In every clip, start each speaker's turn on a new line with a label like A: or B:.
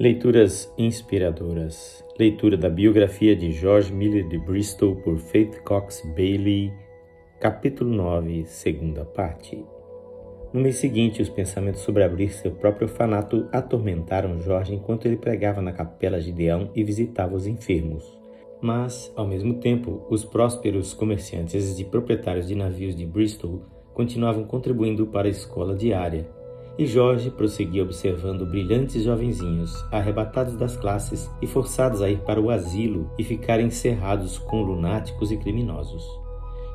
A: Leituras inspiradoras. Leitura da biografia de George Miller de Bristol por Faith Cox Bailey, capítulo 9, segunda parte. No mês seguinte, os pensamentos sobre abrir seu próprio orfanato atormentaram Jorge enquanto ele pregava na capela Gideão e visitava os enfermos. Mas, ao mesmo tempo, os prósperos comerciantes e proprietários de navios de Bristol continuavam contribuindo para a escola diária e Jorge prosseguia observando brilhantes jovenzinhos, arrebatados das classes e forçados a ir para o asilo e ficar encerrados com lunáticos e criminosos.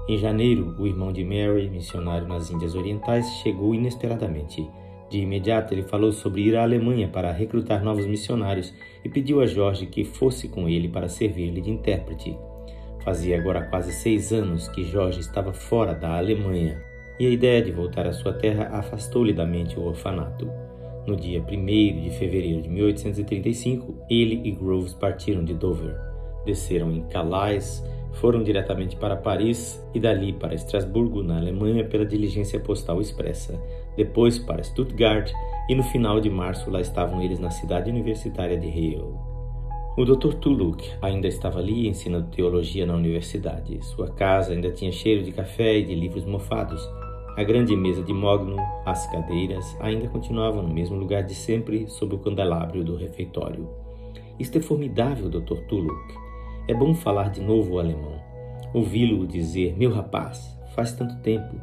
A: Em janeiro, o irmão de Mary, missionário nas Índias Orientais, chegou inesperadamente. De imediato, ele falou sobre ir à Alemanha para recrutar novos missionários e pediu a Jorge que fosse com ele para servir-lhe de intérprete. Fazia agora quase seis anos que Jorge estava fora da Alemanha e a ideia de voltar à sua terra afastou-lhe da mente o orfanato. No dia 1 de fevereiro de 1835, ele e Groves partiram de Dover. Desceram em Calais, foram diretamente para Paris e dali para Estrasburgo, na Alemanha, pela diligência postal expressa. Depois para Stuttgart e no final de março lá estavam eles na cidade universitária de Yale. O Dr. Tuluk ainda estava ali ensinando teologia na universidade. Sua casa ainda tinha cheiro de café e de livros mofados. A grande mesa de mogno, as cadeiras, ainda continuavam no mesmo lugar de sempre, sob o candelabro do refeitório. Isto é formidável, Dr. Tuluk. É bom falar de novo o alemão. Ouvi-lo dizer, meu rapaz, faz tanto tempo,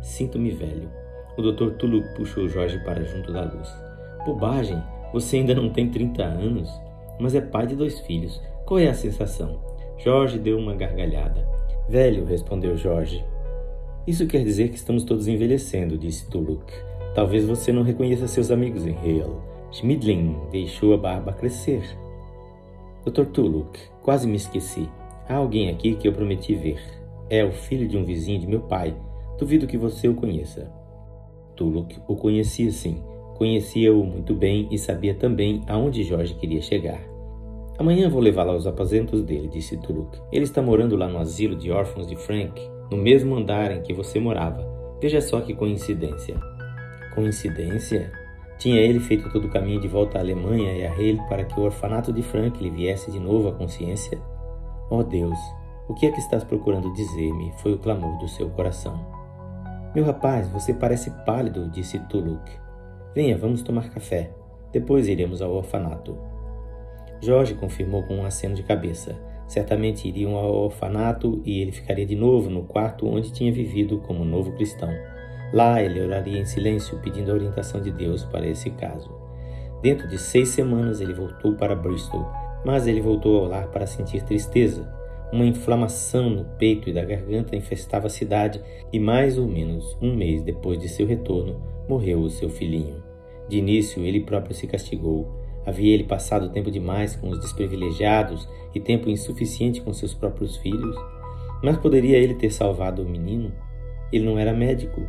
A: sinto-me velho. O Dr. Tuluk puxou Jorge para junto da luz. Bobagem, você ainda não tem 30 anos, mas é pai de dois filhos. Qual é a sensação? Jorge deu uma gargalhada. Velho, respondeu Jorge, isso quer dizer que estamos todos envelhecendo, disse Tuluk. Talvez você não reconheça seus amigos em Hale. Schmidlin deixou a barba crescer. Dr. Tuluk, quase me esqueci. Há alguém aqui que eu prometi ver. É o filho de um vizinho de meu pai. Duvido que você o conheça. Tuluk o conhecia sim. Conhecia-o muito bem e sabia também aonde Jorge queria chegar. Amanhã vou levá-lo aos aposentos dele, disse Tuluk. Ele está morando lá no asilo de órfãos de Frank no mesmo andar em que você morava. Veja só que coincidência. Coincidência? Tinha ele feito todo o caminho de volta à Alemanha e a Hale para que o orfanato de Frank lhe viesse de novo à consciência? Oh Deus, o que é que estás procurando dizer-me? Foi o clamor do seu coração. Meu rapaz, você parece pálido, disse Tuluk. Venha, vamos tomar café. Depois iremos ao orfanato. Jorge confirmou com um aceno de cabeça. Certamente iriam ao orfanato e ele ficaria de novo no quarto onde tinha vivido como novo cristão. Lá ele oraria em silêncio, pedindo a orientação de Deus para esse caso. Dentro de seis semanas ele voltou para Bristol, mas ele voltou ao lar para sentir tristeza. Uma inflamação no peito e da garganta infestava a cidade e mais ou menos um mês depois de seu retorno morreu o seu filhinho. De início ele próprio se castigou Havia ele passado tempo demais com os desprivilegiados e tempo insuficiente com seus próprios filhos? Mas poderia ele ter salvado o menino? Ele não era médico.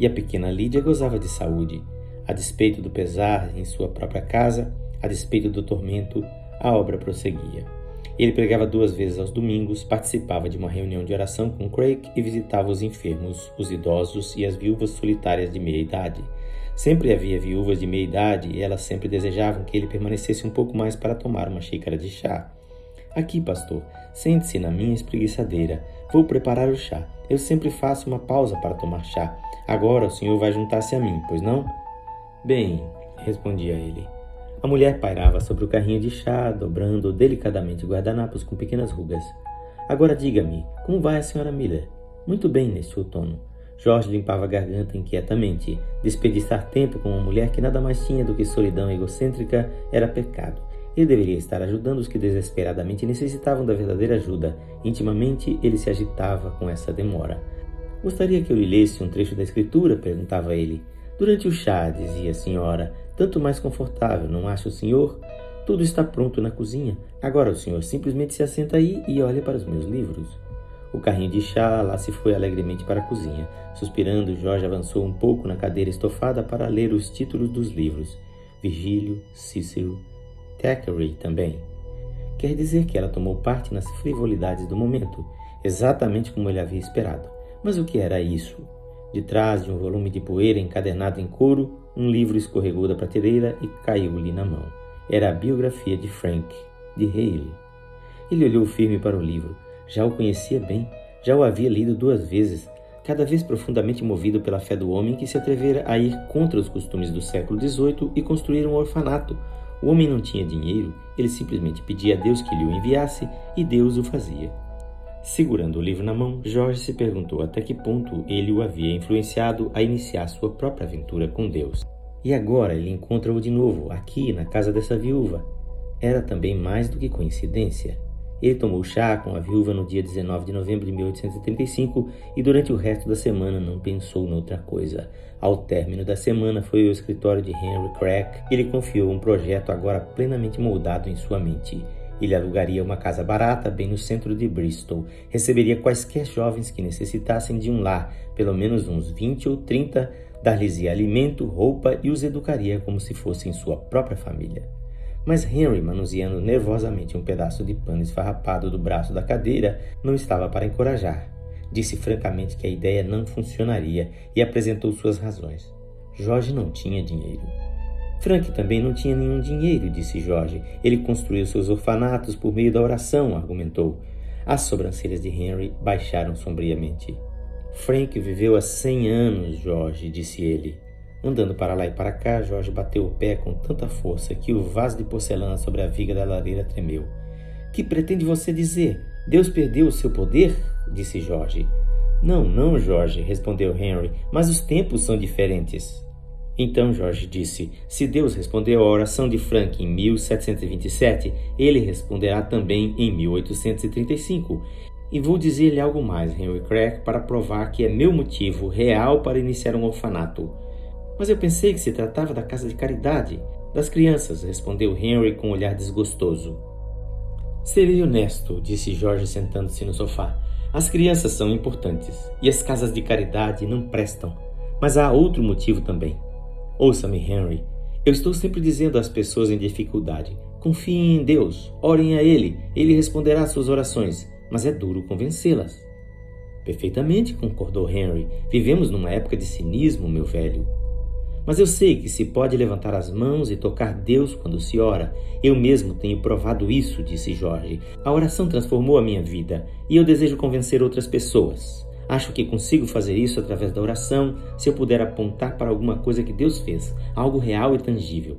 A: E a pequena Lídia gozava de saúde. A despeito do pesar em sua própria casa, a despeito do tormento, a obra prosseguia. Ele pregava duas vezes aos domingos, participava de uma reunião de oração com Craig e visitava os enfermos, os idosos e as viúvas solitárias de meia idade. Sempre havia viúvas de meia idade e elas sempre desejavam que ele permanecesse um pouco mais para tomar uma xícara de chá. Aqui, pastor, sente-se na minha espreguiçadeira. Vou preparar o chá. Eu sempre faço uma pausa para tomar chá. Agora o senhor vai juntar-se a mim, pois não? Bem, respondia ele. A mulher pairava sobre o carrinho de chá, dobrando delicadamente guardanapos com pequenas rugas. Agora diga-me, como vai a senhora Miller? Muito bem neste outono. Jorge limpava a garganta inquietamente. Desperdiçar tempo com uma mulher que nada mais tinha do que solidão egocêntrica era pecado. Ele deveria estar ajudando os que desesperadamente necessitavam da verdadeira ajuda. Intimamente, ele se agitava com essa demora. Gostaria que eu lhe lesse um trecho da escritura? perguntava ele. Durante o chá, dizia a senhora, tanto mais confortável, não acha o senhor? Tudo está pronto na cozinha. Agora o senhor simplesmente se assenta aí e olha para os meus livros. O carrinho de chá lá se foi alegremente para a cozinha. Suspirando, Jorge avançou um pouco na cadeira estofada para ler os títulos dos livros. Virgílio, Cícero, Thackeray também. Quer dizer que ela tomou parte nas frivolidades do momento, exatamente como ele havia esperado. Mas o que era isso? De trás de um volume de poeira encadernado em couro, um livro escorregou da prateleira e caiu-lhe na mão. era a biografia de Frank, de Haley. Ele olhou firme para o livro. Já o conhecia bem, já o havia lido duas vezes, cada vez profundamente movido pela fé do homem que se atrevera a ir contra os costumes do século XVIII e construir um orfanato. O homem não tinha dinheiro, ele simplesmente pedia a Deus que lhe o enviasse e Deus o fazia. Segurando o livro na mão, Jorge se perguntou até que ponto ele o havia influenciado a iniciar sua própria aventura com Deus. E agora ele encontra-o de novo, aqui, na casa dessa viúva. Era também mais do que coincidência. Ele tomou chá com a viúva no dia 19 de novembro de 1835 e durante o resto da semana não pensou noutra coisa. Ao término da semana foi ao escritório de Henry Crack e lhe confiou um projeto agora plenamente moldado em sua mente. Ele alugaria uma casa barata bem no centro de Bristol, receberia quaisquer jovens que necessitassem de um lar, pelo menos uns 20 ou 30, dar-lhes alimento, roupa e os educaria como se fossem sua própria família. Mas Henry, manuseando nervosamente um pedaço de pano esfarrapado do braço da cadeira, não estava para encorajar. Disse francamente que a ideia não funcionaria e apresentou suas razões. Jorge não tinha dinheiro. Frank também não tinha nenhum dinheiro, disse Jorge. Ele construiu seus orfanatos por meio da oração, argumentou. As sobrancelhas de Henry baixaram sombriamente. Frank viveu há cem anos, Jorge, disse ele. Andando para lá e para cá, Jorge bateu o pé com tanta força que o vaso de porcelana sobre a viga da lareira tremeu. Que pretende você dizer? Deus perdeu o seu poder? disse Jorge. Não, não, Jorge, respondeu Henry, mas os tempos são diferentes. Então Jorge disse: Se Deus respondeu à oração de Frank em 1727, ele responderá também em 1835. E vou dizer-lhe algo mais, Henry Craig, para provar que é meu motivo real para iniciar um orfanato. Mas eu pensei que se tratava da casa de caridade, das crianças, respondeu Henry com um olhar desgostoso. Serei honesto, disse Jorge sentando-se no sofá. As crianças são importantes e as casas de caridade não prestam. Mas há outro motivo também. Ouça-me, Henry. Eu estou sempre dizendo às pessoas em dificuldade: confiem em Deus, orem a Ele, Ele responderá às suas orações, mas é duro convencê-las. Perfeitamente, concordou Henry. Vivemos numa época de cinismo, meu velho. Mas eu sei que se pode levantar as mãos e tocar Deus quando se ora. Eu mesmo tenho provado isso, disse Jorge. A oração transformou a minha vida e eu desejo convencer outras pessoas. Acho que consigo fazer isso através da oração, se eu puder apontar para alguma coisa que Deus fez, algo real e tangível.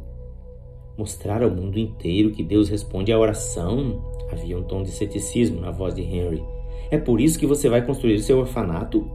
A: Mostrar ao mundo inteiro que Deus responde à oração? Havia um tom de ceticismo na voz de Henry. É por isso que você vai construir seu orfanato?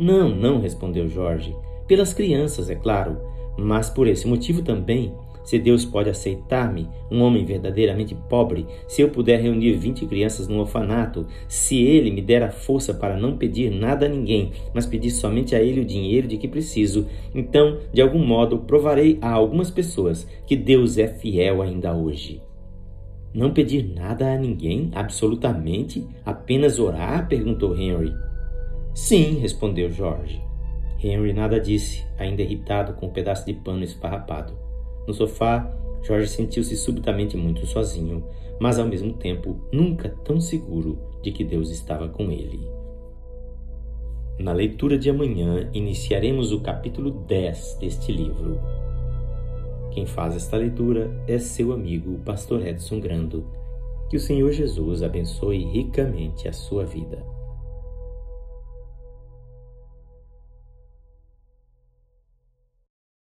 A: Não, não, respondeu Jorge. Pelas crianças, é claro, mas por esse motivo também. Se Deus pode aceitar-me, um homem verdadeiramente pobre, se eu puder reunir 20 crianças num orfanato, se Ele me der a força para não pedir nada a ninguém, mas pedir somente a Ele o dinheiro de que preciso, então, de algum modo, provarei a algumas pessoas que Deus é fiel ainda hoje. Não pedir nada a ninguém, absolutamente? Apenas orar? perguntou Henry. Sim, respondeu George. Henry nada disse, ainda irritado com o um pedaço de pano esfarrapado. No sofá, Jorge sentiu-se subitamente muito sozinho, mas ao mesmo tempo nunca tão seguro de que Deus estava com ele. Na leitura de amanhã, iniciaremos o capítulo 10 deste livro. Quem faz esta leitura é seu amigo, o pastor Edson Grando. Que o Senhor Jesus abençoe ricamente a sua vida.